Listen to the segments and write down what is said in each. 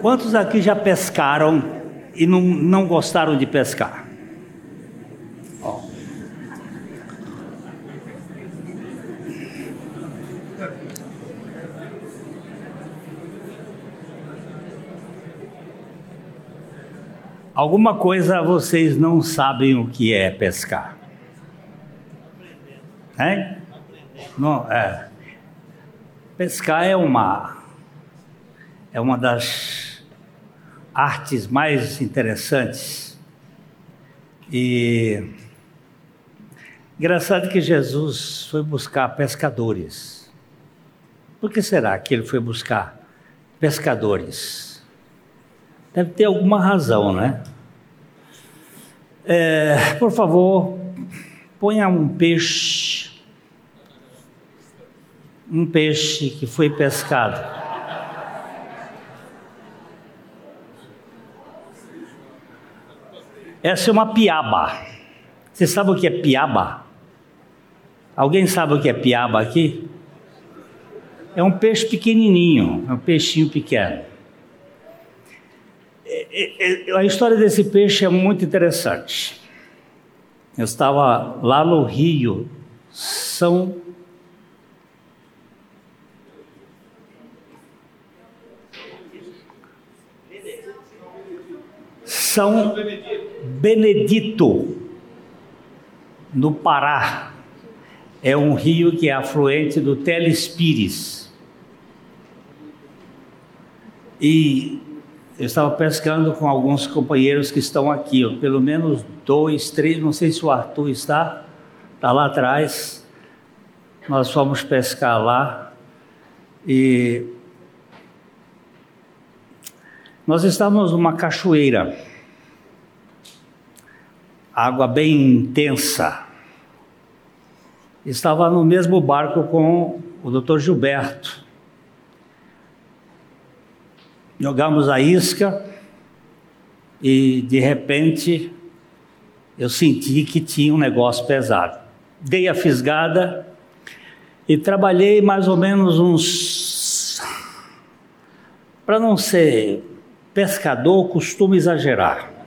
Quantos aqui já pescaram e não, não gostaram de pescar? Ó. Alguma coisa vocês não sabem o que é pescar. Hein? Não, é. Pescar é uma é uma das artes mais interessantes. E engraçado que Jesus foi buscar pescadores. Por que será que ele foi buscar pescadores? Deve ter alguma razão, né? É, por favor, ponha um peixe, um peixe que foi pescado. Essa é uma piaba. Você sabe o que é piaba? Alguém sabe o que é piaba aqui? É um peixe pequenininho, é um peixinho pequeno. É, é, é, a história desse peixe é muito interessante. Eu estava lá no Rio, São São no Pará. É um rio que é afluente do Telespires. E eu estava pescando com alguns companheiros que estão aqui, pelo menos dois, três, não sei se o Arthur está, está lá atrás. Nós fomos pescar lá e nós estávamos numa cachoeira água bem intensa. Estava no mesmo barco com o Dr. Gilberto. Jogamos a isca e de repente eu senti que tinha um negócio pesado. Dei a fisgada e trabalhei mais ou menos uns. Para não ser pescador, costumo exagerar.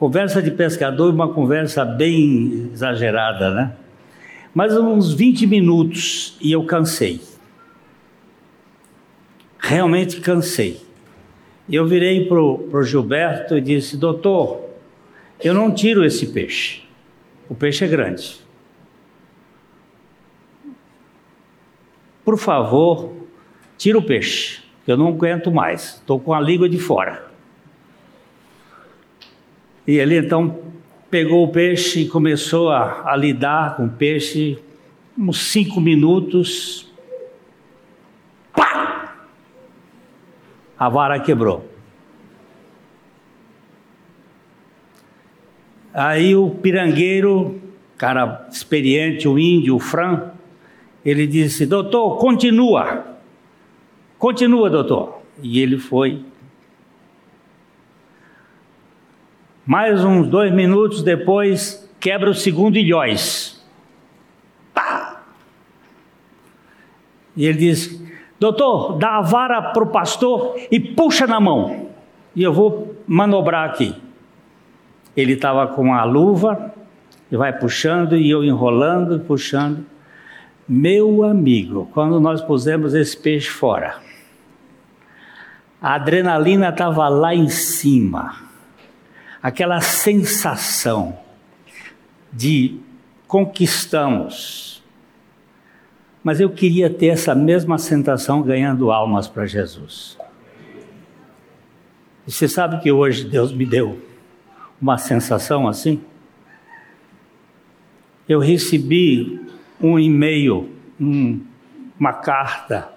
Conversa de pescador, uma conversa bem exagerada, né? Mas uns 20 minutos e eu cansei. Realmente cansei. Eu virei para o Gilberto e disse: Doutor, eu não tiro esse peixe. O peixe é grande. Por favor, tira o peixe, eu não aguento mais. Estou com a língua de fora. E ele então pegou o peixe e começou a, a lidar com o peixe, uns cinco minutos. Pá! A vara quebrou. Aí o pirangueiro, cara experiente, o índio, o Fran, ele disse: Doutor, continua. Continua, doutor. E ele foi Mais uns dois minutos depois, quebra o segundo ilhóis. Pá! E ele diz: Doutor, dá a vara para o pastor e puxa na mão. E eu vou manobrar aqui. Ele estava com a luva, e vai puxando, e eu enrolando, puxando. Meu amigo, quando nós pusemos esse peixe fora, a adrenalina estava lá em cima aquela sensação de conquistamos. Mas eu queria ter essa mesma sensação ganhando almas para Jesus. E você sabe que hoje Deus me deu uma sensação assim? Eu recebi um e-mail, um, uma carta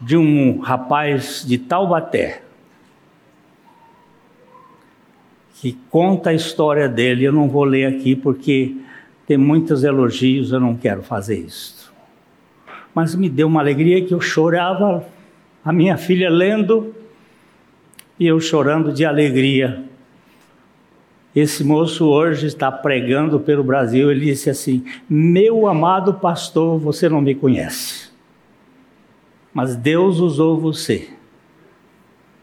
de um rapaz de Taubaté, que conta a história dele. Eu não vou ler aqui porque tem muitos elogios, eu não quero fazer isso. Mas me deu uma alegria que eu chorava, a minha filha lendo e eu chorando de alegria. Esse moço hoje está pregando pelo Brasil. Ele disse assim: Meu amado pastor, você não me conhece, mas Deus usou você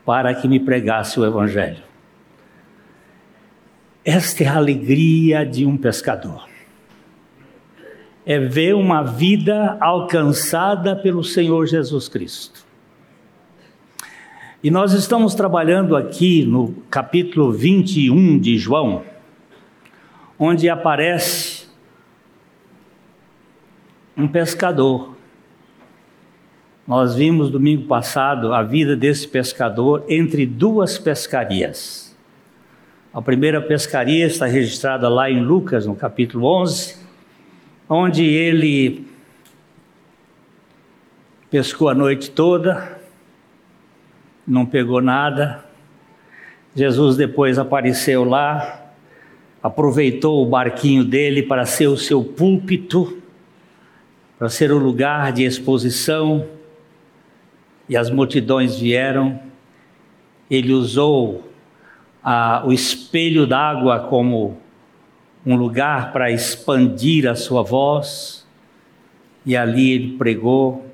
para que me pregasse o Evangelho. Esta é a alegria de um pescador. É ver uma vida alcançada pelo Senhor Jesus Cristo. E nós estamos trabalhando aqui no capítulo 21 de João, onde aparece um pescador. Nós vimos domingo passado a vida desse pescador entre duas pescarias. A primeira pescaria está registrada lá em Lucas, no capítulo 11, onde ele pescou a noite toda, não pegou nada. Jesus depois apareceu lá, aproveitou o barquinho dele para ser o seu púlpito, para ser o lugar de exposição, e as multidões vieram. Ele usou o espelho d'água como um lugar para expandir a sua voz, e ali ele pregou,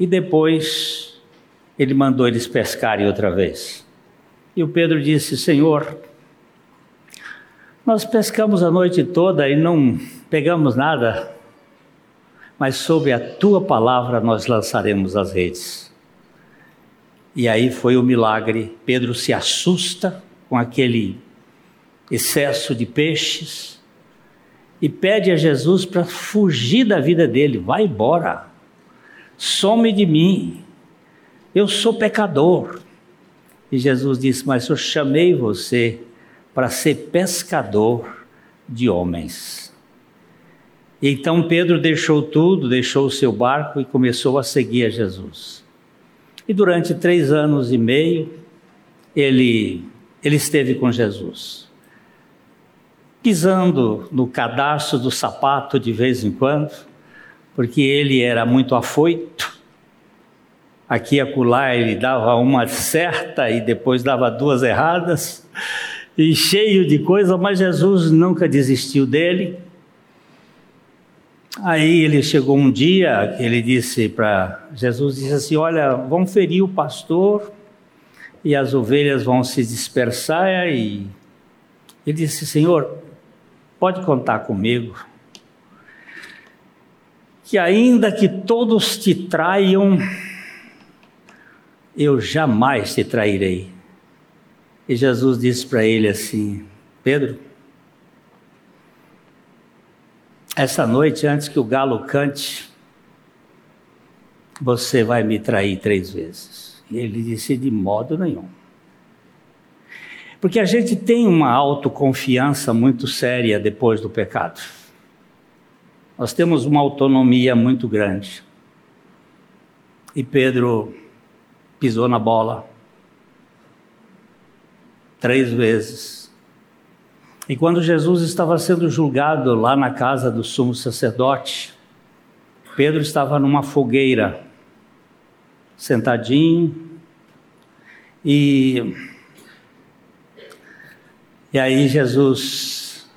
e depois ele mandou eles pescarem outra vez. E o Pedro disse: Senhor, nós pescamos a noite toda e não pegamos nada, mas sob a tua palavra nós lançaremos as redes. E aí foi o milagre. Pedro se assusta com aquele excesso de peixes e pede a Jesus para fugir da vida dele: vai embora, some de mim. Eu sou pecador. E Jesus disse: Mas eu chamei você para ser pescador de homens. Então Pedro deixou tudo, deixou o seu barco e começou a seguir a Jesus. E durante três anos e meio, ele, ele esteve com Jesus, pisando no cadarço do sapato de vez em quando, porque ele era muito afoito, aqui e acolá ele dava uma certa e depois dava duas erradas, e cheio de coisa, mas Jesus nunca desistiu dele. Aí ele chegou um dia, ele disse para Jesus disse assim: "Olha, vão ferir o pastor e as ovelhas vão se dispersar". E ele disse: "Senhor, pode contar comigo. Que ainda que todos te traiam, eu jamais te trairei. E Jesus disse para ele assim: Pedro, essa noite, antes que o galo cante, você vai me trair três vezes. Ele disse: de modo nenhum. Porque a gente tem uma autoconfiança muito séria depois do pecado. Nós temos uma autonomia muito grande. E Pedro pisou na bola três vezes. E quando Jesus estava sendo julgado lá na casa do sumo sacerdote, Pedro estava numa fogueira, sentadinho, e, e aí Jesus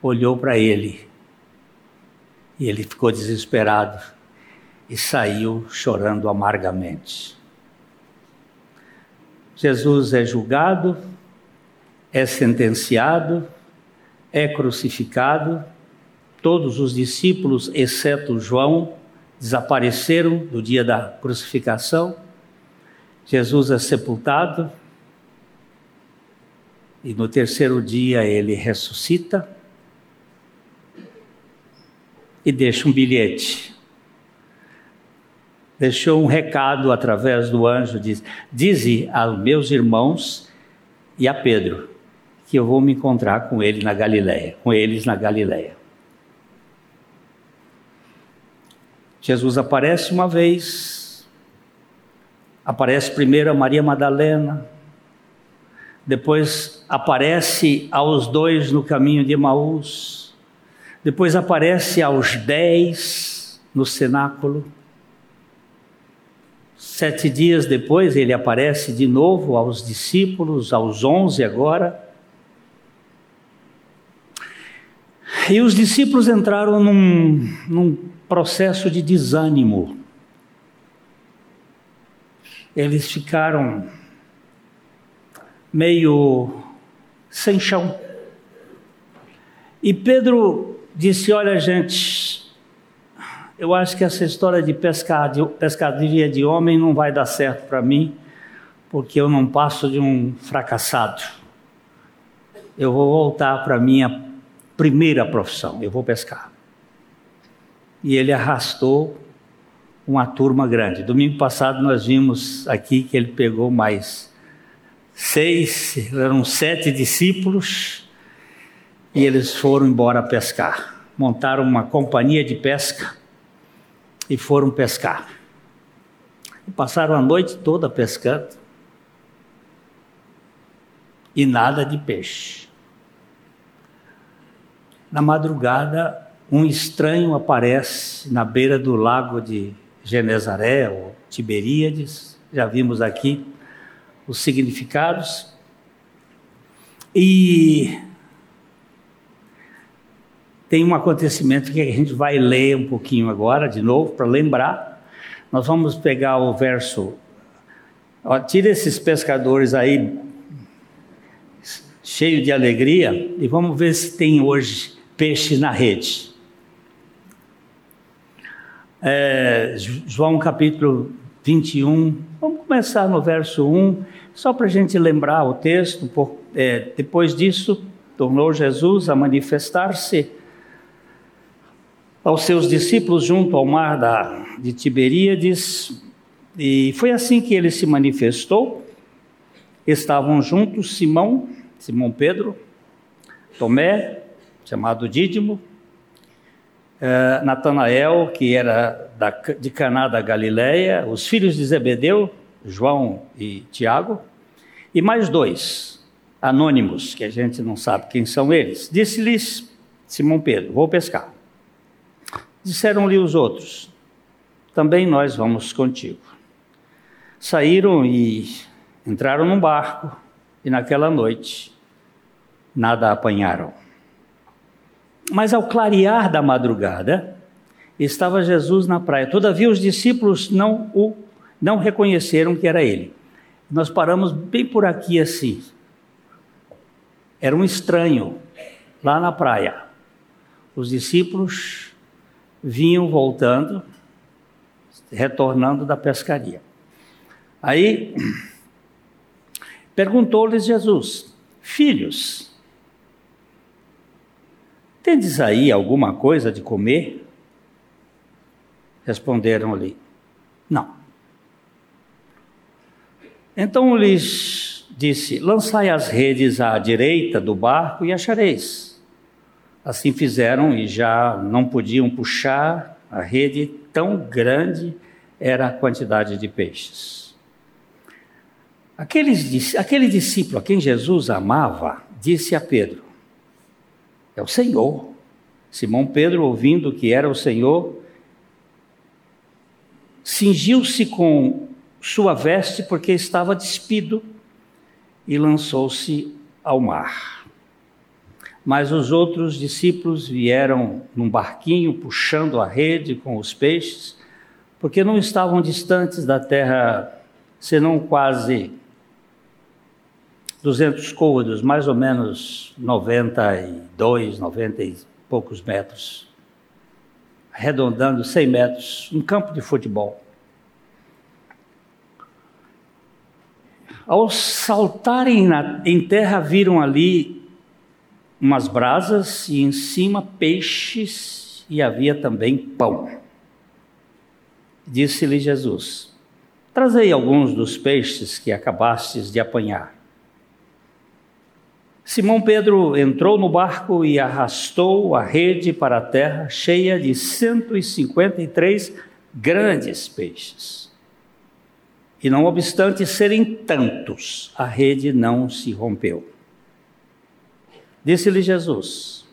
olhou para ele e ele ficou desesperado e saiu chorando amargamente. Jesus é julgado, é sentenciado, é crucificado. Todos os discípulos, exceto João, desapareceram do dia da crucificação. Jesus é sepultado e no terceiro dia ele ressuscita e deixa um bilhete deixou um recado através do anjo, diz: Dize aos meus irmãos e a Pedro que eu vou me encontrar com ele na Galileia, com eles na Galileia. Jesus aparece uma vez, aparece primeiro a Maria Madalena, depois aparece aos dois no caminho de Emaús, depois aparece aos dez no cenáculo, Sete dias depois, ele aparece de novo aos discípulos, aos onze agora. E os discípulos entraram num, num processo de desânimo. eles ficaram meio sem chão. E Pedro disse: Olha, gente, eu acho que essa história de pescadoria de homem não vai dar certo para mim, porque eu não passo de um fracassado. Eu vou voltar para a minha primeira profissão, eu vou pescar. E ele arrastou uma turma grande. Domingo passado nós vimos aqui que ele pegou mais seis, eram sete discípulos, e eles foram embora pescar. Montaram uma companhia de pesca e foram pescar. Passaram a noite toda pescando e nada de peixe. Na madrugada, um estranho aparece na beira do lago de Genezaré ou Tiberíades, já vimos aqui os significados. E tem um acontecimento que a gente vai ler um pouquinho agora, de novo, para lembrar. Nós vamos pegar o verso. Ó, tira esses pescadores aí, cheio de alegria, e vamos ver se tem hoje peixe na rede é, João capítulo 21, vamos começar no verso 1, só para a gente lembrar o texto. Por, é, depois disso, tornou Jesus a manifestar-se aos seus discípulos junto ao mar da, de Tiberíades, e foi assim que ele se manifestou. Estavam juntos Simão, Simão Pedro, Tomé, chamado Dídimo, uh, Natanael, que era da, de Caná da Galileia, os filhos de Zebedeu, João e Tiago, e mais dois, anônimos, que a gente não sabe quem são eles. Disse-lhes Simão Pedro: Vou pescar. Disseram-lhe os outros: Também nós vamos contigo. Saíram e entraram num barco, e naquela noite nada apanharam. Mas ao clarear da madrugada, estava Jesus na praia. Todavia os discípulos não o não reconheceram que era ele. Nós paramos bem por aqui assim. Era um estranho lá na praia. Os discípulos vinham voltando, retornando da pescaria. Aí perguntou-lhes Jesus: Filhos, Tendes aí alguma coisa de comer? Responderam-lhe: Não. Então lhes disse: Lançai as redes à direita do barco e achareis. Assim fizeram e já não podiam puxar a rede, tão grande era a quantidade de peixes. Aqueles, aquele discípulo a quem Jesus amava disse a Pedro: é o Senhor. Simão Pedro, ouvindo que era o Senhor, cingiu-se com sua veste porque estava despido e lançou-se ao mar. Mas os outros discípulos vieram num barquinho puxando a rede com os peixes, porque não estavam distantes da terra, senão quase 200 côvados, mais ou menos 92, 90 e poucos metros, arredondando 100 metros, um campo de futebol. Ao saltarem na, em terra, viram ali umas brasas e em cima peixes e havia também pão. Disse-lhe Jesus: Trazei alguns dos peixes que acabastes de apanhar. Simão Pedro entrou no barco e arrastou a rede para a terra, cheia de 153 grandes peixes. E não obstante serem tantos, a rede não se rompeu. Disse-lhe Jesus: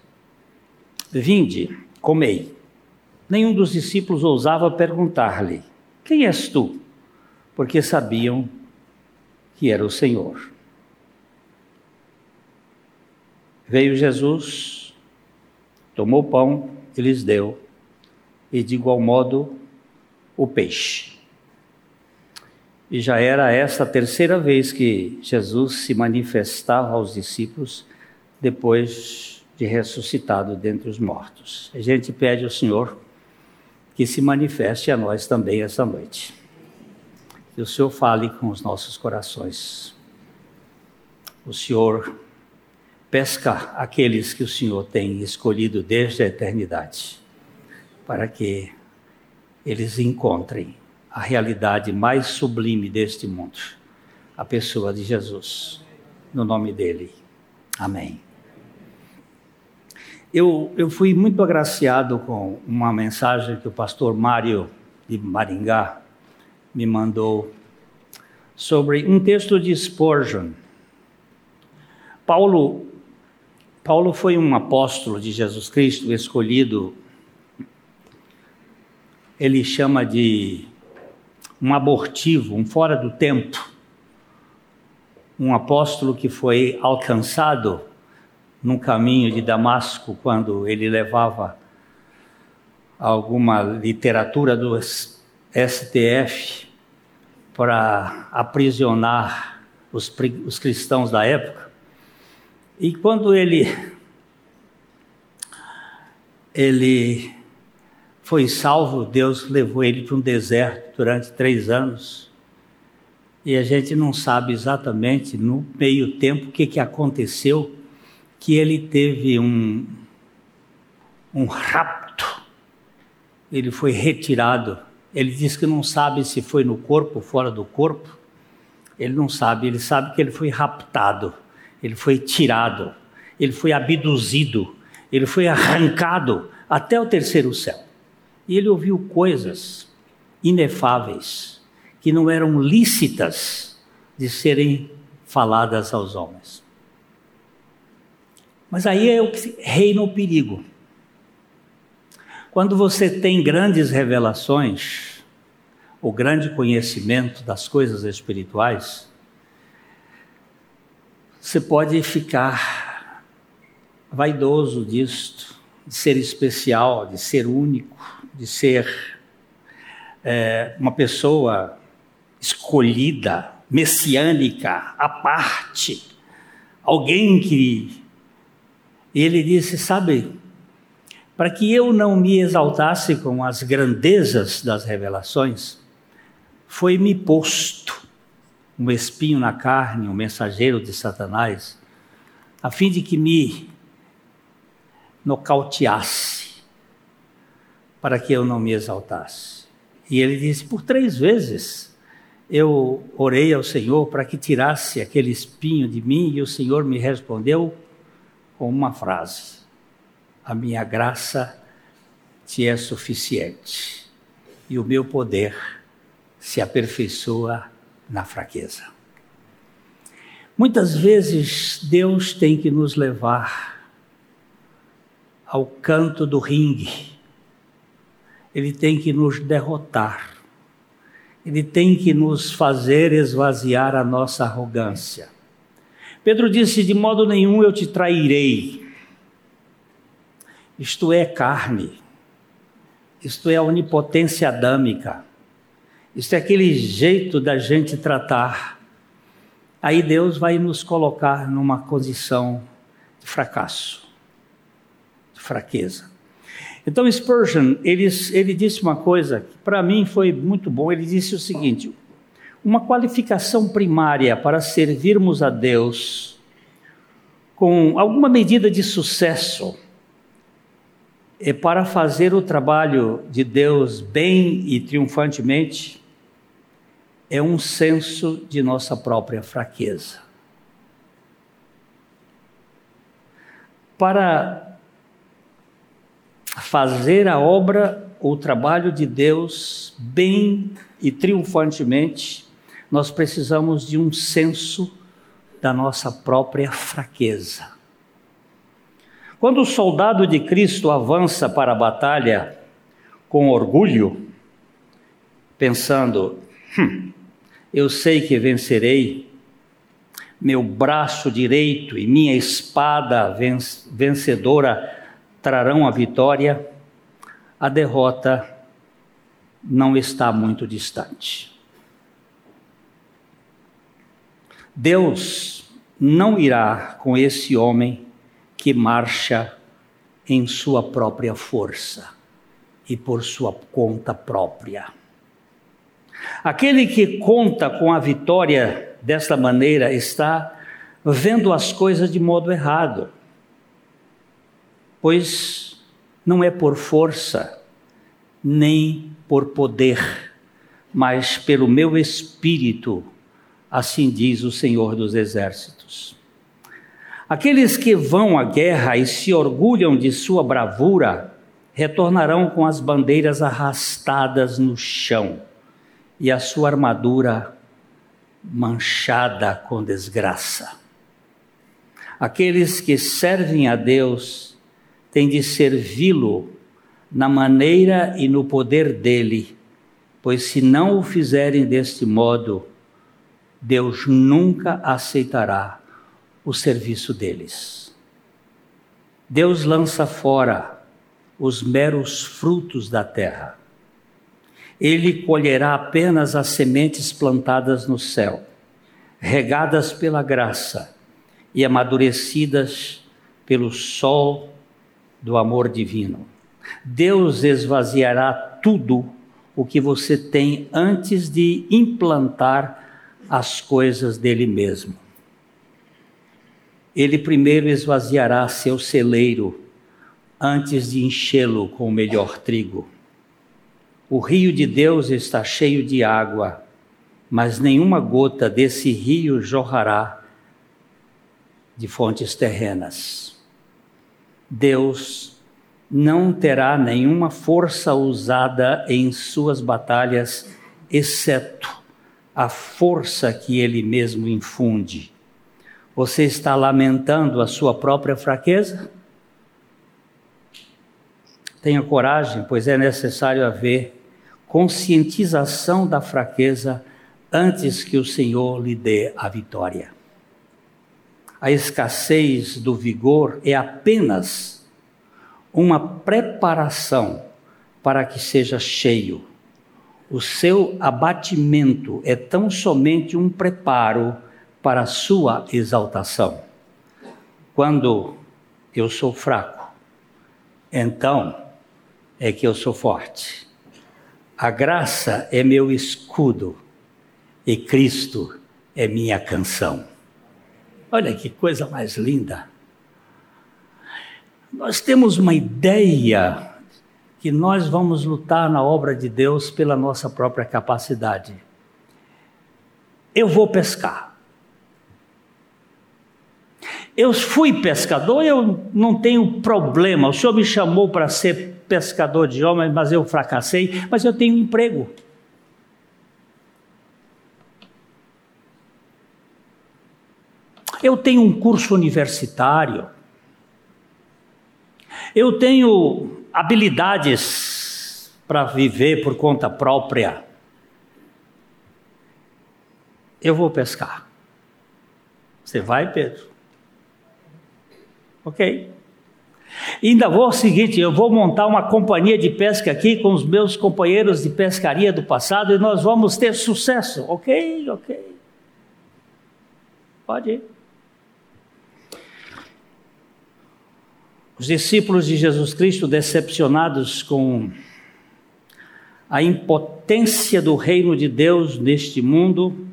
Vinde, comei. Nenhum dos discípulos ousava perguntar-lhe: Quem és tu? Porque sabiam que era o Senhor. Veio Jesus, tomou pão e lhes deu, e de igual modo o peixe. E já era esta a terceira vez que Jesus se manifestava aos discípulos depois de ressuscitado dentre os mortos. A gente pede ao Senhor que se manifeste a nós também esta noite. Que o Senhor fale com os nossos corações. O Senhor pesca aqueles que o Senhor tem escolhido desde a eternidade, para que eles encontrem a realidade mais sublime deste mundo, a pessoa de Jesus. No nome dele. Amém. Eu, eu fui muito agraciado com uma mensagem que o pastor Mário de Maringá me mandou sobre um texto de Spurgeon. Paulo, Paulo foi um apóstolo de Jesus Cristo, escolhido, ele chama de um abortivo, um fora do tempo, um apóstolo que foi alcançado no caminho de Damasco, quando ele levava alguma literatura do STF para aprisionar os, os cristãos da época. E quando ele ele foi salvo, Deus levou ele para um deserto durante três anos. E a gente não sabe exatamente no meio tempo o que, que aconteceu que ele teve um, um rapto, ele foi retirado. Ele diz que não sabe se foi no corpo fora do corpo. Ele não sabe, ele sabe que ele foi raptado, ele foi tirado, ele foi abduzido, ele foi arrancado até o terceiro céu. E ele ouviu coisas inefáveis que não eram lícitas de serem faladas aos homens. Mas aí é o que reina o perigo. Quando você tem grandes revelações, o grande conhecimento das coisas espirituais, você pode ficar vaidoso disto, de ser especial, de ser único, de ser é, uma pessoa escolhida, messiânica, à parte, alguém que e ele disse: Sabe, para que eu não me exaltasse com as grandezas das revelações, foi-me posto um espinho na carne, um mensageiro de Satanás, a fim de que me nocauteasse, para que eu não me exaltasse. E ele disse: Por três vezes eu orei ao Senhor para que tirasse aquele espinho de mim, e o Senhor me respondeu com uma frase: A minha graça te é suficiente e o meu poder se aperfeiçoa na fraqueza. Muitas vezes Deus tem que nos levar ao canto do ringue, Ele tem que nos derrotar, Ele tem que nos fazer esvaziar a nossa arrogância. Pedro disse: De modo nenhum eu te trairei. Isto é carne, isto é a onipotência adâmica, isto é aquele jeito da gente tratar. Aí Deus vai nos colocar numa condição de fracasso, de fraqueza. Então Spurgeon, ele, ele disse uma coisa que para mim foi muito bom. Ele disse o seguinte: uma qualificação primária para servirmos a Deus com alguma medida de sucesso é para fazer o trabalho de Deus bem e triunfantemente é um senso de nossa própria fraqueza. Para fazer a obra, o trabalho de Deus bem e triunfantemente, nós precisamos de um senso da nossa própria fraqueza. Quando o soldado de Cristo avança para a batalha com orgulho, pensando, hum, eu sei que vencerei, meu braço direito e minha espada vencedora trarão a vitória, a derrota não está muito distante. Deus não irá com esse homem que marcha em sua própria força e por sua conta própria. Aquele que conta com a vitória desta maneira está vendo as coisas de modo errado, pois não é por força, nem por poder, mas pelo meu espírito, assim diz o Senhor dos Exércitos. Aqueles que vão à guerra e se orgulham de sua bravura, retornarão com as bandeiras arrastadas no chão e a sua armadura manchada com desgraça. Aqueles que servem a Deus têm de servi-lo na maneira e no poder dele, pois se não o fizerem deste modo, Deus nunca aceitará o serviço deles. Deus lança fora os meros frutos da terra. Ele colherá apenas as sementes plantadas no céu, regadas pela graça e amadurecidas pelo sol do amor divino. Deus esvaziará tudo o que você tem antes de implantar as coisas dele mesmo. Ele primeiro esvaziará seu celeiro antes de enchê-lo com o melhor trigo. O rio de Deus está cheio de água, mas nenhuma gota desse rio jorrará de fontes terrenas. Deus não terá nenhuma força usada em suas batalhas, exceto a força que ele mesmo infunde. Você está lamentando a sua própria fraqueza? Tenha coragem, pois é necessário haver conscientização da fraqueza antes que o Senhor lhe dê a vitória. A escassez do vigor é apenas uma preparação para que seja cheio. O seu abatimento é tão somente um preparo para a sua exaltação. Quando eu sou fraco, então é que eu sou forte. A graça é meu escudo e Cristo é minha canção. Olha que coisa mais linda. Nós temos uma ideia que nós vamos lutar na obra de Deus pela nossa própria capacidade. Eu vou pescar. Eu fui pescador, eu não tenho problema. O Senhor me chamou para ser pescador de homens, mas eu fracassei, mas eu tenho um emprego. Eu tenho um curso universitário. Eu tenho habilidades para viver por conta própria. Eu vou pescar. Você vai, Pedro? Ok. ainda vou o seguinte: eu vou montar uma companhia de pesca aqui com os meus companheiros de pescaria do passado e nós vamos ter sucesso. Ok, ok. Pode ir. Os discípulos de Jesus Cristo, decepcionados com a impotência do reino de Deus neste mundo,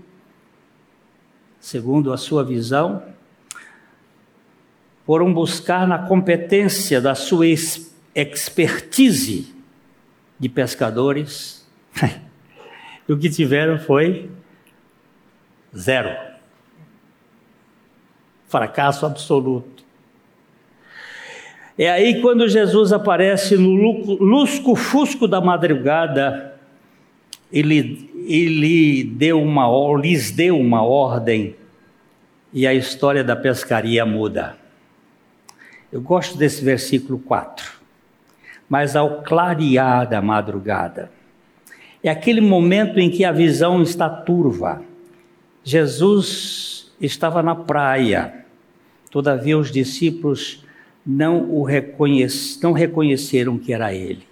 segundo a sua visão, foram buscar na competência da sua expertise de pescadores, e o que tiveram foi zero. Fracasso absoluto. É aí quando Jesus aparece no lusco-fusco da madrugada, ele, ele deu uma, lhes deu uma ordem e a história da pescaria muda. Eu gosto desse versículo 4. Mas ao clarear da madrugada, é aquele momento em que a visão está turva. Jesus estava na praia, todavia os discípulos não o reconhece, não reconheceram que era ele.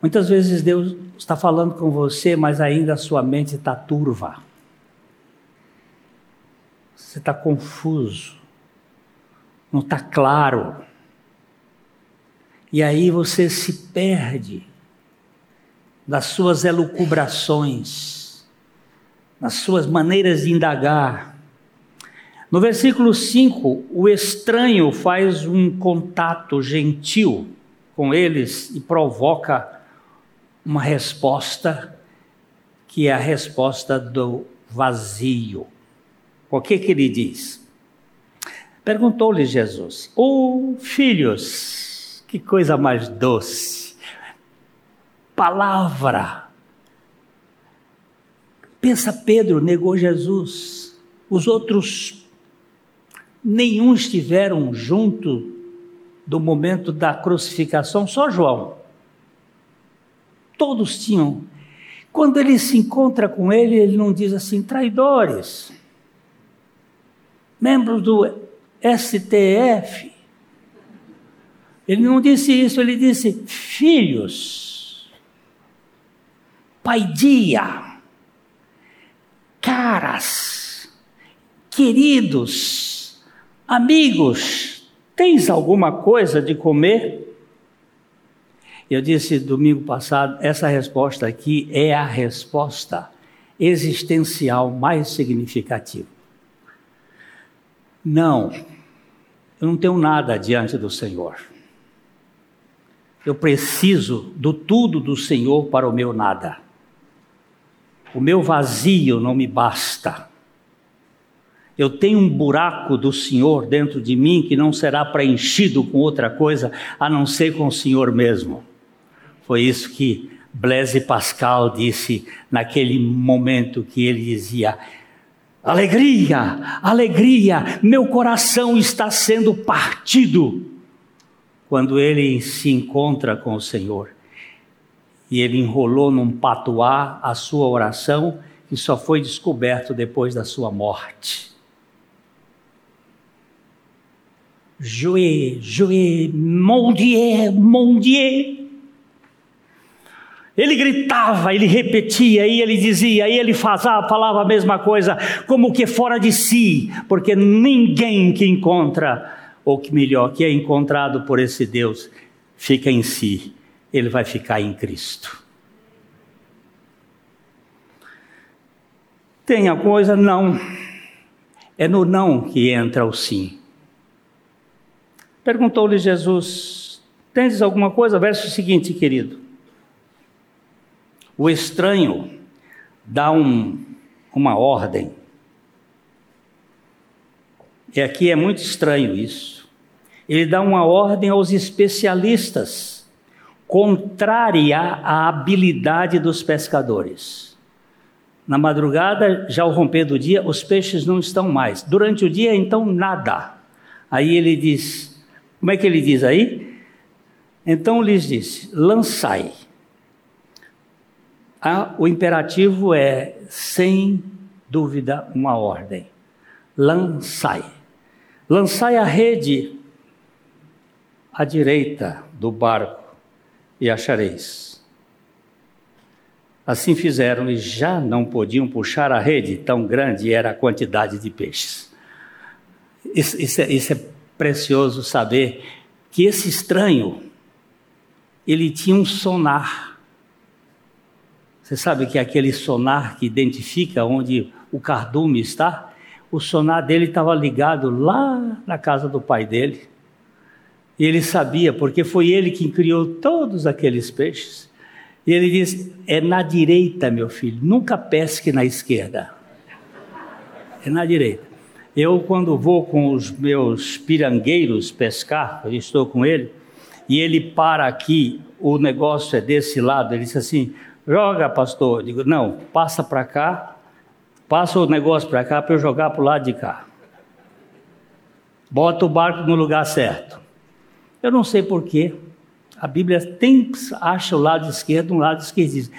Muitas vezes Deus está falando com você, mas ainda a sua mente está turva. Você está confuso, não está claro. E aí você se perde das suas elucubrações, nas suas maneiras de indagar. No versículo 5, o estranho faz um contato gentil com eles e provoca uma resposta que é a resposta do vazio. O que, que ele diz? Perguntou-lhe Jesus: Oh, filhos, que coisa mais doce, palavra. Pensa, Pedro negou Jesus, os outros, nenhum estiveram junto do momento da crucificação, só João. Todos tinham. Quando ele se encontra com ele, ele não diz assim, traidores membros do STF. Ele não disse isso, ele disse filhos, paidia, caras, queridos, amigos, tens alguma coisa de comer? Eu disse domingo passado, essa resposta aqui é a resposta existencial mais significativa. Não, eu não tenho nada diante do Senhor. Eu preciso do tudo do Senhor para o meu nada. O meu vazio não me basta. Eu tenho um buraco do Senhor dentro de mim que não será preenchido com outra coisa a não ser com o Senhor mesmo. Foi isso que Blaise Pascal disse naquele momento que ele dizia: Alegria, alegria, meu coração está sendo partido quando ele se encontra com o Senhor. E ele enrolou num patuá a sua oração, que só foi descoberto depois da sua morte. Jouer, jouer, mon Dieu, mon Dieu. Ele gritava, ele repetia, e ele dizia, e ele fazia, falava a mesma coisa, como que fora de si, porque ninguém que encontra, ou que melhor, que é encontrado por esse Deus, fica em si, ele vai ficar em Cristo. Tem a coisa? Não. É no não que entra o sim. Perguntou-lhe Jesus: Tens alguma coisa? Verso seguinte, querido. O estranho dá um, uma ordem. E aqui é muito estranho isso. Ele dá uma ordem aos especialistas, contrária à habilidade dos pescadores. Na madrugada, já ao romper do dia, os peixes não estão mais. Durante o dia, então, nada. Aí ele diz: como é que ele diz aí? Então lhes disse: lançai o imperativo é, sem dúvida, uma ordem. Lançai. Lançai a rede à direita do barco e achareis. Assim fizeram e já não podiam puxar a rede, tão grande era a quantidade de peixes. Isso, isso, é, isso é precioso saber que esse estranho, ele tinha um sonar você sabe que aquele sonar que identifica onde o cardume está, o sonar dele estava ligado lá na casa do pai dele. E ele sabia, porque foi ele quem criou todos aqueles peixes. E ele diz: é na direita, meu filho, nunca pesque na esquerda. É na direita. Eu, quando vou com os meus pirangueiros pescar, eu estou com ele, e ele para aqui, o negócio é desse lado, ele diz assim: Joga, pastor. Eu digo, não, passa para cá, passa o negócio para cá para eu jogar para o lado de cá. Bota o barco no lugar certo. Eu não sei porquê. A Bíblia tem, acha o lado esquerdo, um lado esquerdista.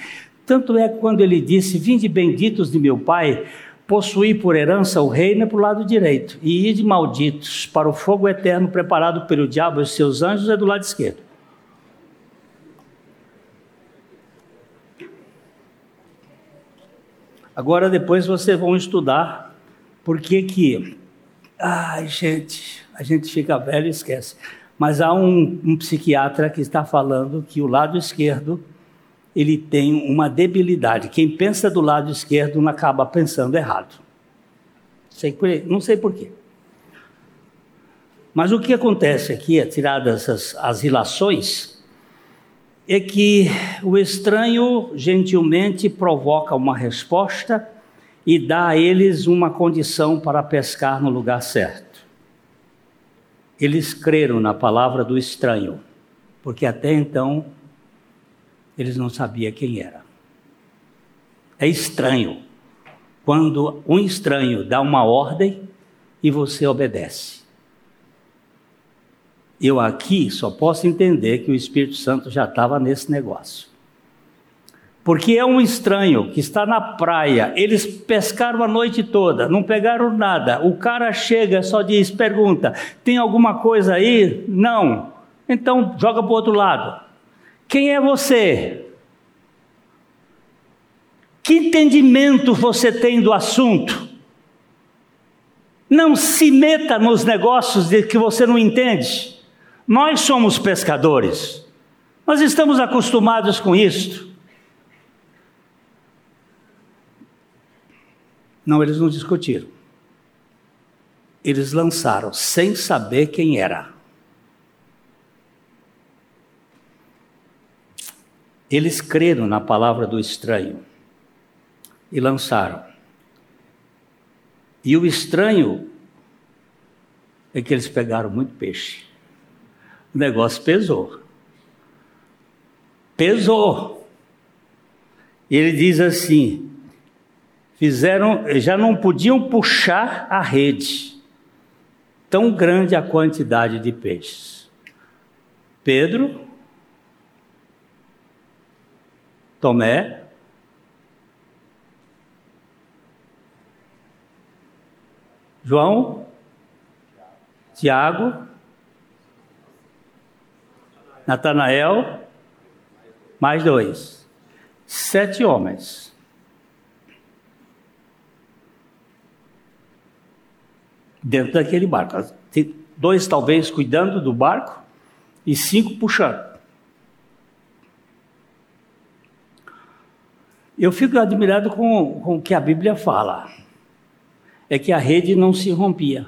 Tanto é que quando ele disse: Vinde benditos de meu Pai, possuí por herança o reino é para o lado direito, e ide malditos para o fogo eterno preparado pelo diabo e seus anjos é do lado esquerdo. Agora, depois vocês vão estudar Por que que... Ai, gente, a gente fica velho e esquece. Mas há um, um psiquiatra que está falando que o lado esquerdo ele tem uma debilidade. Quem pensa do lado esquerdo não acaba pensando errado. Não sei porquê. Mas o que acontece aqui, tiradas as, as relações, é que o estranho gentilmente provoca uma resposta e dá a eles uma condição para pescar no lugar certo. Eles creram na palavra do estranho, porque até então eles não sabiam quem era. É estranho quando um estranho dá uma ordem e você obedece. Eu aqui só posso entender que o Espírito Santo já estava nesse negócio. Porque é um estranho que está na praia, eles pescaram a noite toda, não pegaram nada. O cara chega, só diz, pergunta: tem alguma coisa aí? Não. Então joga para o outro lado. Quem é você? Que entendimento você tem do assunto? Não se meta nos negócios de que você não entende. Nós somos pescadores. Nós estamos acostumados com isto. Não, eles não discutiram. Eles lançaram sem saber quem era. Eles creram na palavra do estranho e lançaram. E o estranho é que eles pegaram muito peixe. O negócio pesou. Pesou. E ele diz assim: fizeram, já não podiam puxar a rede, tão grande a quantidade de peixes. Pedro, Tomé, João, Tiago, Natanael, mais dois. Sete homens. dentro daquele barco. Dois, talvez, cuidando do barco e cinco puxando. Eu fico admirado com, com o que a Bíblia fala. É que a rede não se rompia.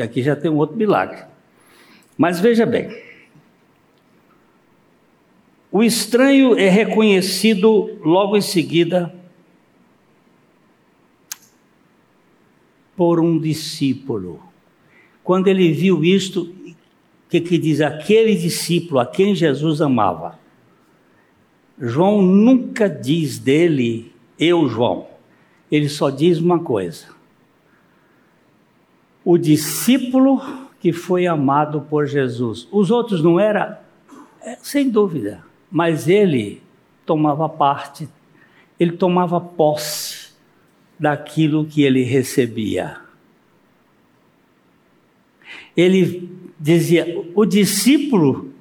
E aqui já tem um outro milagre. Mas veja bem. O estranho é reconhecido logo em seguida por um discípulo. Quando ele viu isto, o que, que diz? Aquele discípulo a quem Jesus amava. João nunca diz dele, eu, João. Ele só diz uma coisa: o discípulo que foi amado por Jesus. Os outros não eram? É, sem dúvida, mas ele tomava parte, ele tomava posse daquilo que ele recebia. Ele dizia: o discípulo,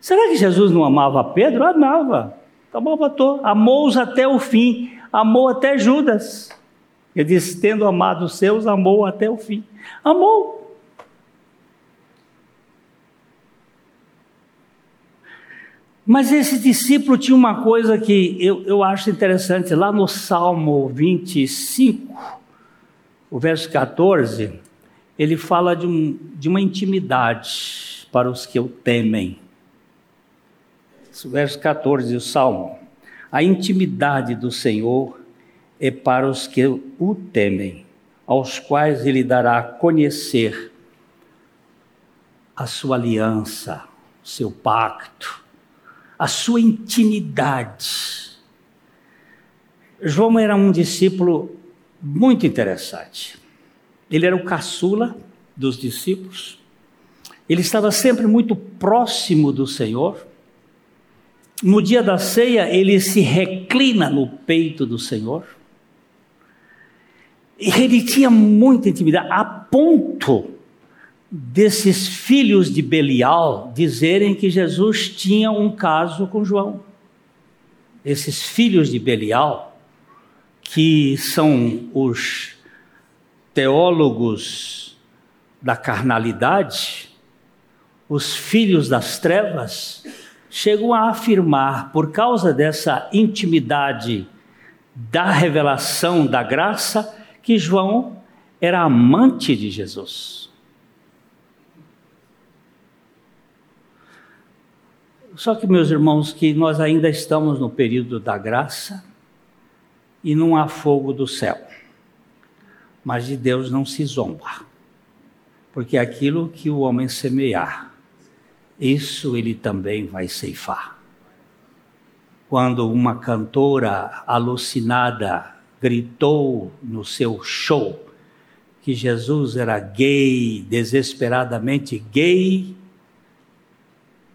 será que Jesus não amava Pedro? Amava, amava todo, amou-os até o fim, amou até Judas. Ele disse: tendo amado os seus, amou até o fim. Amou. Mas esse discípulo tinha uma coisa que eu, eu acho interessante, lá no Salmo 25, o verso 14, ele fala de, um, de uma intimidade para os que o temem. O verso 14 do Salmo. A intimidade do Senhor é para os que o temem, aos quais ele dará a conhecer a sua aliança, seu pacto a sua intimidade. João era um discípulo muito interessante. Ele era o caçula dos discípulos. Ele estava sempre muito próximo do Senhor. No dia da ceia, ele se reclina no peito do Senhor. E ele tinha muita intimidade, a ponto desses filhos de Belial dizerem que Jesus tinha um caso com João. esses filhos de Belial, que são os teólogos da carnalidade, os filhos das trevas, chegam a afirmar, por causa dessa intimidade da revelação da graça, que João era amante de Jesus. Só que, meus irmãos, que nós ainda estamos no período da graça e não há fogo do céu. Mas de Deus não se zomba, porque aquilo que o homem semear, isso ele também vai ceifar. Quando uma cantora alucinada gritou no seu show que Jesus era gay, desesperadamente gay,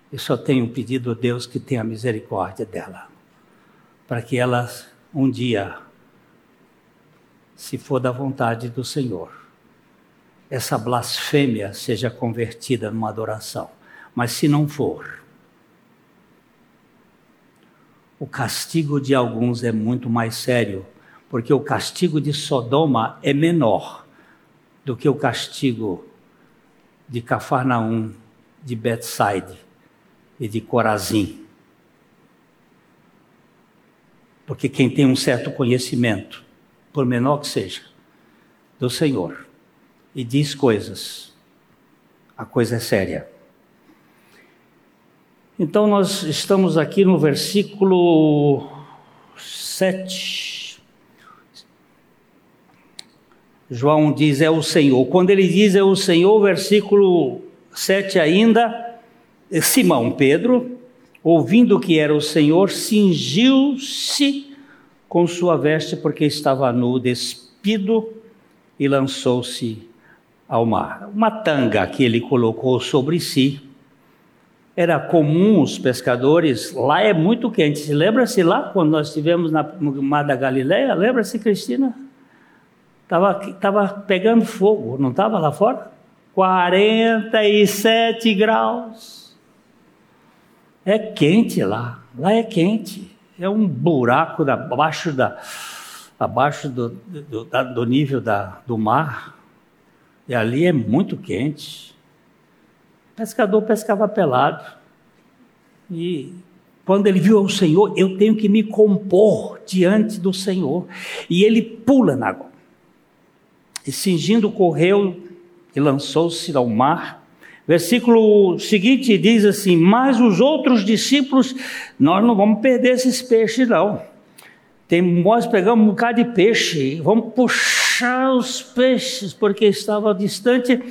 eu só tenho pedido a Deus que tenha misericórdia dela, para que ela um dia, se for da vontade do Senhor, essa blasfêmia seja convertida numa adoração. Mas se não for, o castigo de alguns é muito mais sério, porque o castigo de Sodoma é menor do que o castigo de Cafarnaum, de Bethsaida e de Corazim. Porque quem tem um certo conhecimento, por menor que seja, do Senhor, e diz coisas, a coisa é séria. Então, nós estamos aqui no versículo 7. João diz: É o Senhor. Quando ele diz é o Senhor, versículo 7 ainda, Simão Pedro, ouvindo que era o Senhor, cingiu-se com sua veste, porque estava nu, despido, e lançou-se ao mar. Uma tanga que ele colocou sobre si era comum os pescadores, lá é muito quente. Lembra-se lá quando nós estivemos no mar da Galileia? Lembra-se, Cristina? Estava tava pegando fogo, não estava lá fora? 47 graus. É quente lá, lá é quente. É um buraco abaixo, da, abaixo do, do, do nível da, do mar. E ali é muito quente pescador pescava pelado. E quando ele viu o Senhor, eu tenho que me compor diante do Senhor. E ele pula na água. E cingindo correu e lançou-se ao mar. Versículo seguinte diz assim: Mas os outros discípulos, nós não vamos perder esses peixes, não. Tem, nós pegamos um bocado de peixe, vamos puxar os peixes, porque estava distante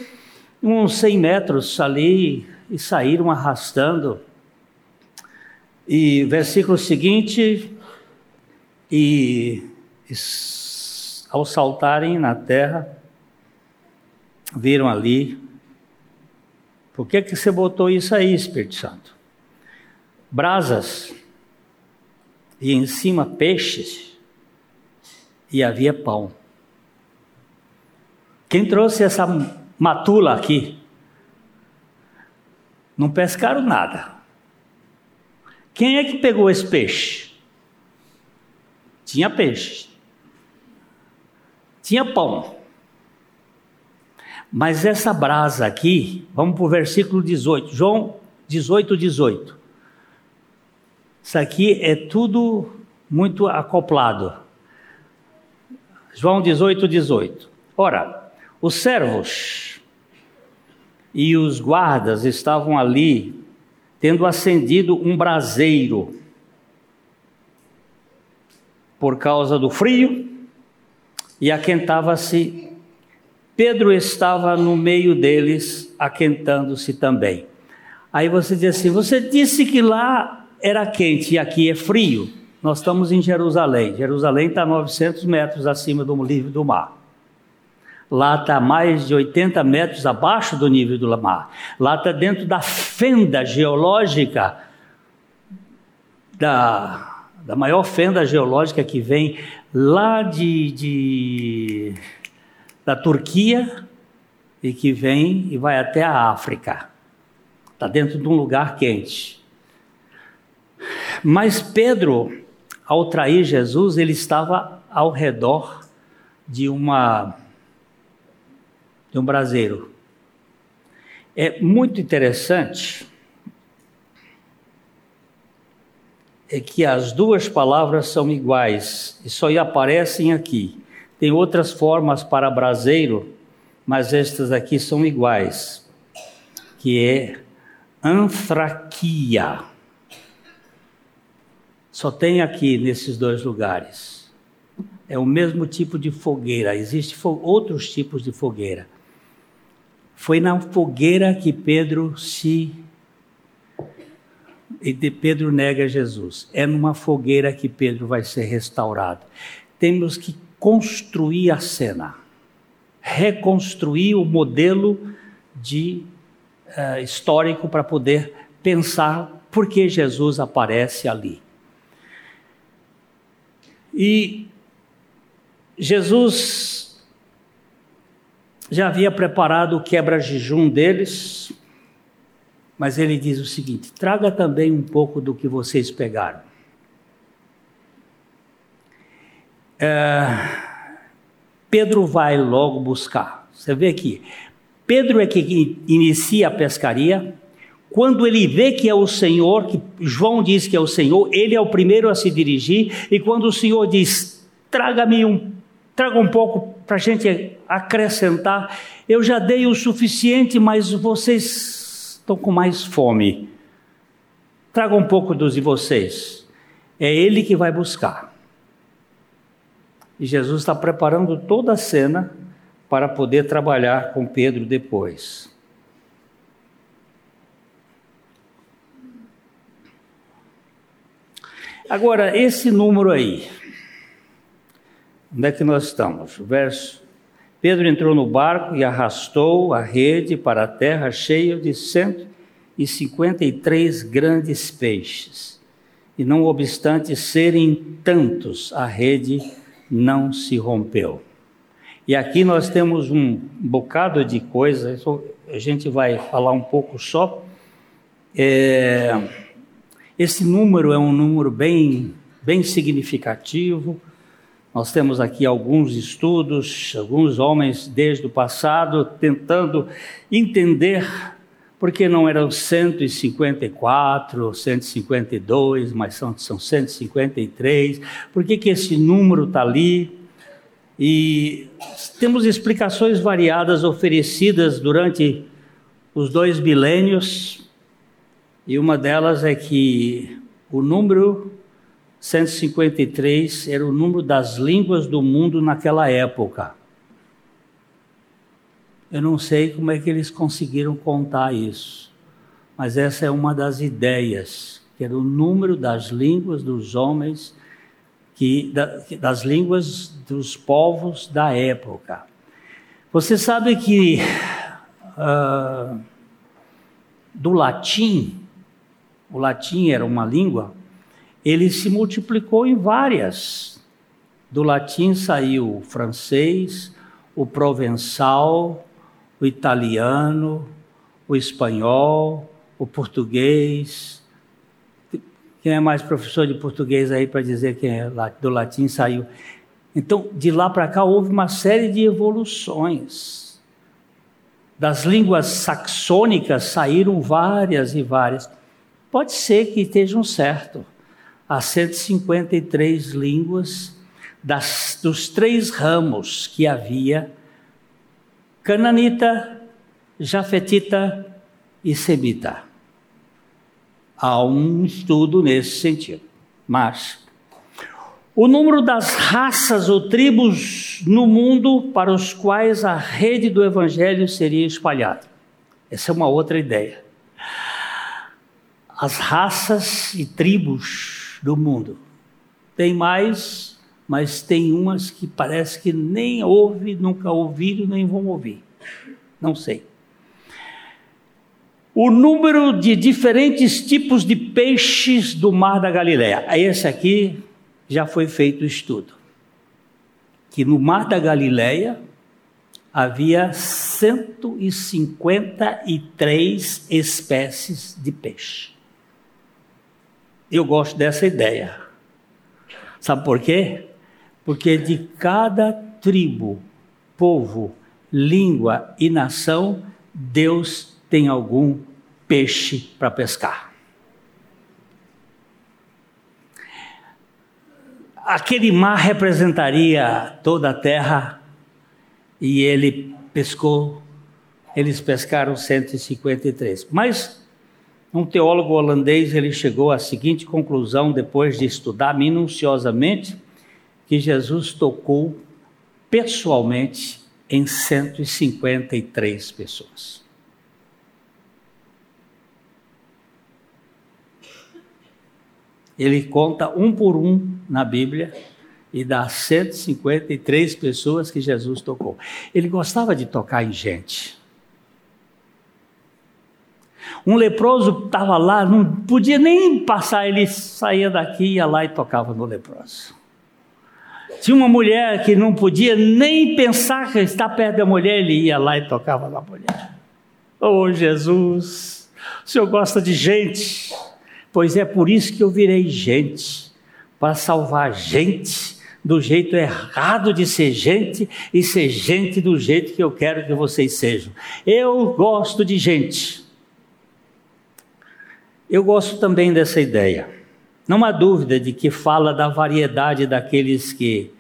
uns 100 metros ali e saíram arrastando. E versículo seguinte, e, e ao saltarem na terra, viram ali. Por que, que você botou isso aí, Espírito Santo? Brasas, e em cima peixes, e havia pão. Quem trouxe essa matula aqui. Não pescaram nada. Quem é que pegou esse peixe? Tinha peixe. Tinha pão. Mas essa brasa aqui, vamos para o versículo 18, João 18, 18. Isso aqui é tudo muito acoplado. João 18, 18. Ora, os servos e os guardas estavam ali, tendo acendido um braseiro por causa do frio, e aquentava-se. Pedro estava no meio deles, aquentando-se também. Aí você diz assim: você disse que lá era quente e aqui é frio. Nós estamos em Jerusalém. Jerusalém está 900 metros acima do nível do mar. Lá está mais de 80 metros abaixo do nível do mar. Lá está dentro da fenda geológica, da, da maior fenda geológica que vem lá de, de da Turquia e que vem e vai até a África. Está dentro de um lugar quente. Mas Pedro ao trair Jesus, ele estava ao redor de uma de um braseiro. É muito interessante é que as duas palavras são iguais e só aparecem aqui. Tem outras formas para braseiro, mas estas aqui são iguais, que é anfraquia. Só tem aqui nesses dois lugares. É o mesmo tipo de fogueira. Existem outros tipos de fogueira. Foi na fogueira que Pedro se e Pedro nega Jesus. É numa fogueira que Pedro vai ser restaurado. Temos que construir a cena, reconstruir o modelo de uh, histórico para poder pensar por que Jesus aparece ali. E Jesus já havia preparado o quebra-jejum deles, mas ele diz o seguinte: traga também um pouco do que vocês pegaram. É, Pedro vai logo buscar. Você vê aqui, Pedro é que inicia a pescaria. Quando ele vê que é o Senhor, que João diz que é o Senhor, ele é o primeiro a se dirigir. E quando o Senhor diz: traga-me um, traga um pouco para a gente acrescentar, eu já dei o suficiente, mas vocês Estou com mais fome. Traga um pouco dos de vocês. É ele que vai buscar. E Jesus está preparando toda a cena para poder trabalhar com Pedro depois. Agora, esse número aí, onde é que nós estamos? Verso Pedro entrou no barco e arrastou a rede para a terra cheia de 153 grandes peixes. E não obstante serem tantos, a rede não se rompeu. E aqui nós temos um bocado de coisas, a gente vai falar um pouco só. É, esse número é um número bem, bem significativo nós temos aqui alguns estudos, alguns homens desde o passado tentando entender por que não eram 154, 152, mas são, são 153, por que, que esse número está ali. E temos explicações variadas oferecidas durante os dois milênios, e uma delas é que o número 153 era o número das línguas do mundo naquela época. Eu não sei como é que eles conseguiram contar isso, mas essa é uma das ideias, que era o número das línguas dos homens, que, das línguas dos povos da época. Você sabe que uh, do latim, o latim era uma língua ele se multiplicou em várias. Do latim saiu o francês, o provençal, o italiano, o espanhol, o português. Quem é mais professor de português aí para dizer quem é do latim saiu? Então, de lá para cá houve uma série de evoluções. Das línguas saxônicas saíram várias e várias. Pode ser que estejam certo as 153 línguas das, dos três ramos que havia: cananita, jafetita e semita. Há um estudo nesse sentido. Mas o número das raças ou tribos no mundo para os quais a rede do evangelho seria espalhada. Essa é uma outra ideia. As raças e tribos do mundo. Tem mais, mas tem umas que parece que nem ouve, nunca ouviram, nem vão ouvir. Não sei. O número de diferentes tipos de peixes do mar da Galileia. Esse aqui já foi feito o estudo. Que no mar da Galileia havia 153 espécies de peixe. Eu gosto dessa ideia. Sabe por quê? Porque de cada tribo, povo, língua e nação, Deus tem algum peixe para pescar. Aquele mar representaria toda a terra e ele pescou, eles pescaram 153. Mas um teólogo holandês ele chegou à seguinte conclusão depois de estudar minuciosamente que Jesus tocou pessoalmente em 153 pessoas. Ele conta um por um na Bíblia e dá 153 pessoas que Jesus tocou. Ele gostava de tocar em gente. Um leproso estava lá, não podia nem passar, ele saía daqui, ia lá e tocava no leproso. Tinha uma mulher que não podia nem pensar que está perto da mulher, ele ia lá e tocava na mulher. Oh Jesus, o Senhor gosta de gente, pois é por isso que eu virei gente, para salvar gente do jeito errado de ser gente e ser gente do jeito que eu quero que vocês sejam. Eu gosto de gente. Eu gosto também dessa ideia. Não há dúvida de que fala da variedade daqueles que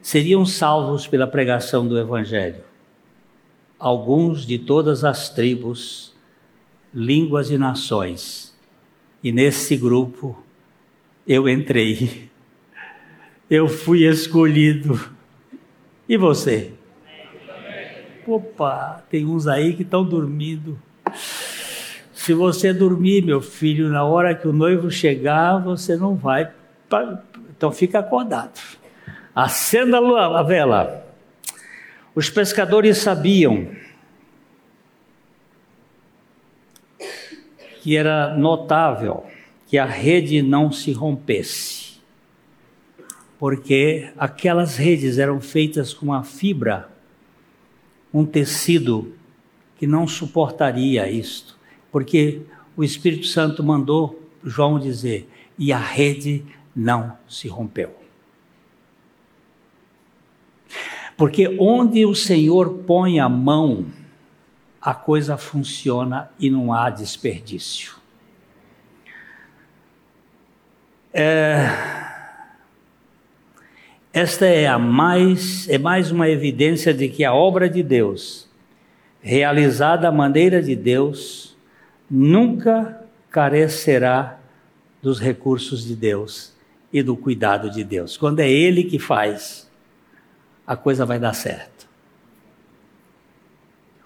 seriam salvos pela pregação do Evangelho. Alguns de todas as tribos, línguas e nações. E nesse grupo eu entrei. Eu fui escolhido. E você? Opa, tem uns aí que estão dormindo. Se você dormir, meu filho, na hora que o noivo chegar, você não vai. Então fica acordado. Acenda a vela. Os pescadores sabiam que era notável que a rede não se rompesse, porque aquelas redes eram feitas com uma fibra, um tecido que não suportaria isto porque o Espírito Santo mandou João dizer: e a rede não se rompeu. Porque onde o Senhor põe a mão, a coisa funciona e não há desperdício. É, esta é a mais é mais uma evidência de que a obra de Deus, realizada à maneira de Deus, nunca carecerá dos recursos de Deus e do cuidado de Deus. Quando é Ele que faz, a coisa vai dar certo.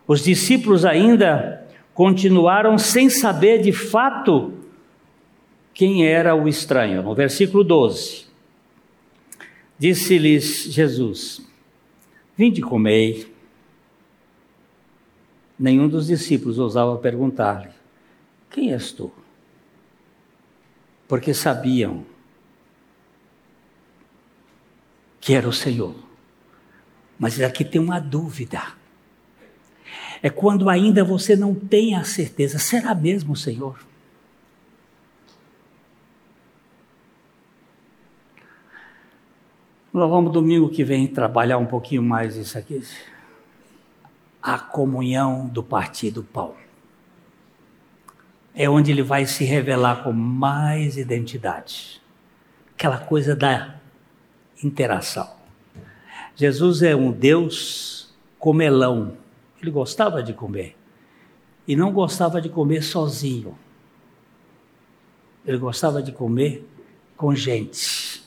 Os discípulos ainda continuaram sem saber de fato quem era o estranho. No versículo 12, disse-lhes Jesus: Vinde comei. Nenhum dos discípulos ousava perguntar-lhe: quem és tu? Porque sabiam que era o Senhor. Mas aqui tem uma dúvida. É quando ainda você não tem a certeza: será mesmo o Senhor? Nós vamos domingo que vem trabalhar um pouquinho mais isso aqui. A comunhão do partido pão é onde ele vai se revelar com mais identidade. Aquela coisa da interação. Jesus é um Deus comelão. Ele gostava de comer. E não gostava de comer sozinho. Ele gostava de comer com gente.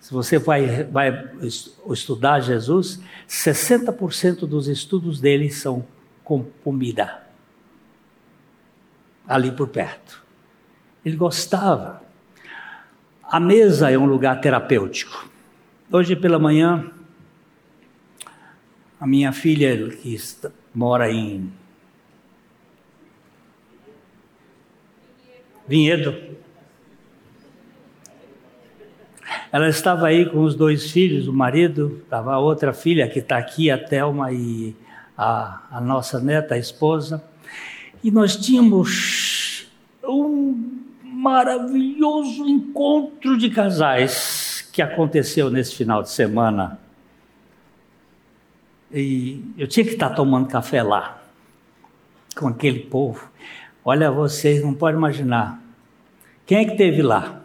Se você vai, vai estudar Jesus, 60% dos estudos dele são com comida ali por perto. Ele gostava. A mesa é um lugar terapêutico. Hoje pela manhã, a minha filha, que mora em Vinhedo, ela estava aí com os dois filhos, o marido, estava a outra filha que está aqui, a Thelma e a, a nossa neta, a esposa. E nós tínhamos um maravilhoso encontro de casais que aconteceu nesse final de semana. E eu tinha que estar tomando café lá, com aquele povo. Olha, vocês não podem imaginar. Quem é que teve lá?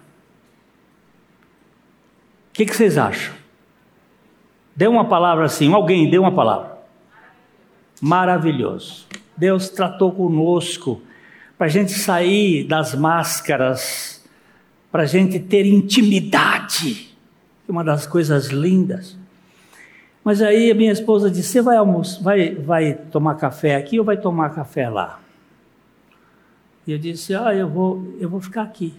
O que, que vocês acham? Dê uma palavra assim, alguém dê uma palavra. Maravilhoso. Deus tratou conosco para a gente sair das máscaras, para a gente ter intimidade. Uma das coisas lindas. Mas aí a minha esposa disse: Você vai, vai, vai tomar café aqui ou vai tomar café lá? E eu disse: Ah, eu vou, eu vou ficar aqui.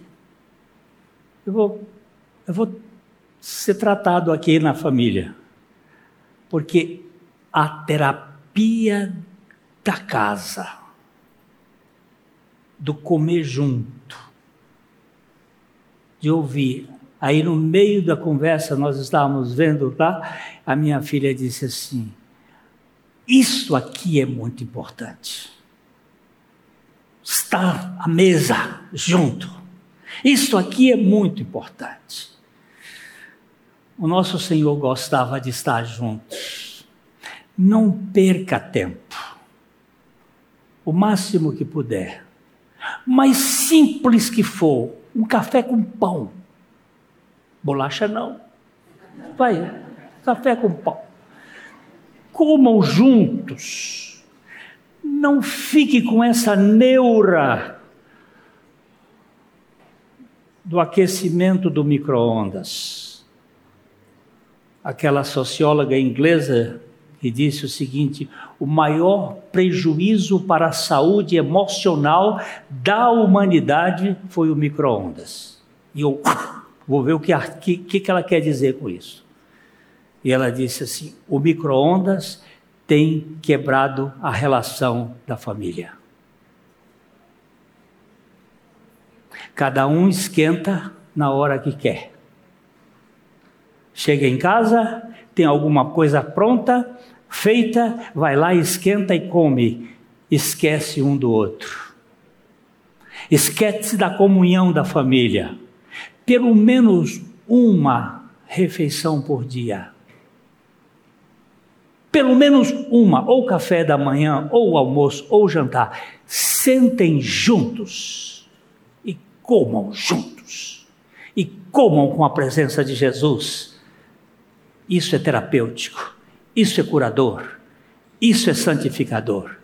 Eu vou, eu vou ser tratado aqui na família. Porque a terapia da casa do comer junto, de ouvir. Aí no meio da conversa, nós estávamos vendo lá, a minha filha disse assim: Isso aqui é muito importante. Estar à mesa junto. Isso aqui é muito importante. O nosso Senhor gostava de estar juntos. Não perca tempo. O máximo que puder mais simples que for, um café com pão. Bolacha não. Vai, café com pão. Comam juntos. Não fique com essa neura do aquecimento do micro-ondas. Aquela socióloga inglesa que disse o seguinte: o maior prejuízo para a saúde emocional da humanidade foi o micro-ondas. E eu vou ver o que, que, que ela quer dizer com isso. E ela disse assim: o micro-ondas tem quebrado a relação da família. Cada um esquenta na hora que quer. Chega em casa, tem alguma coisa pronta, feita, vai lá, esquenta e come, esquece um do outro. Esquece da comunhão da família. Pelo menos uma refeição por dia. Pelo menos uma, ou café da manhã, ou almoço, ou jantar. Sentem juntos e comam juntos. E comam com a presença de Jesus. Isso é terapêutico. Isso é curador. Isso é santificador.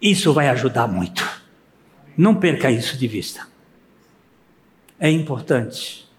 Isso vai ajudar muito. Não perca isso de vista. É importante.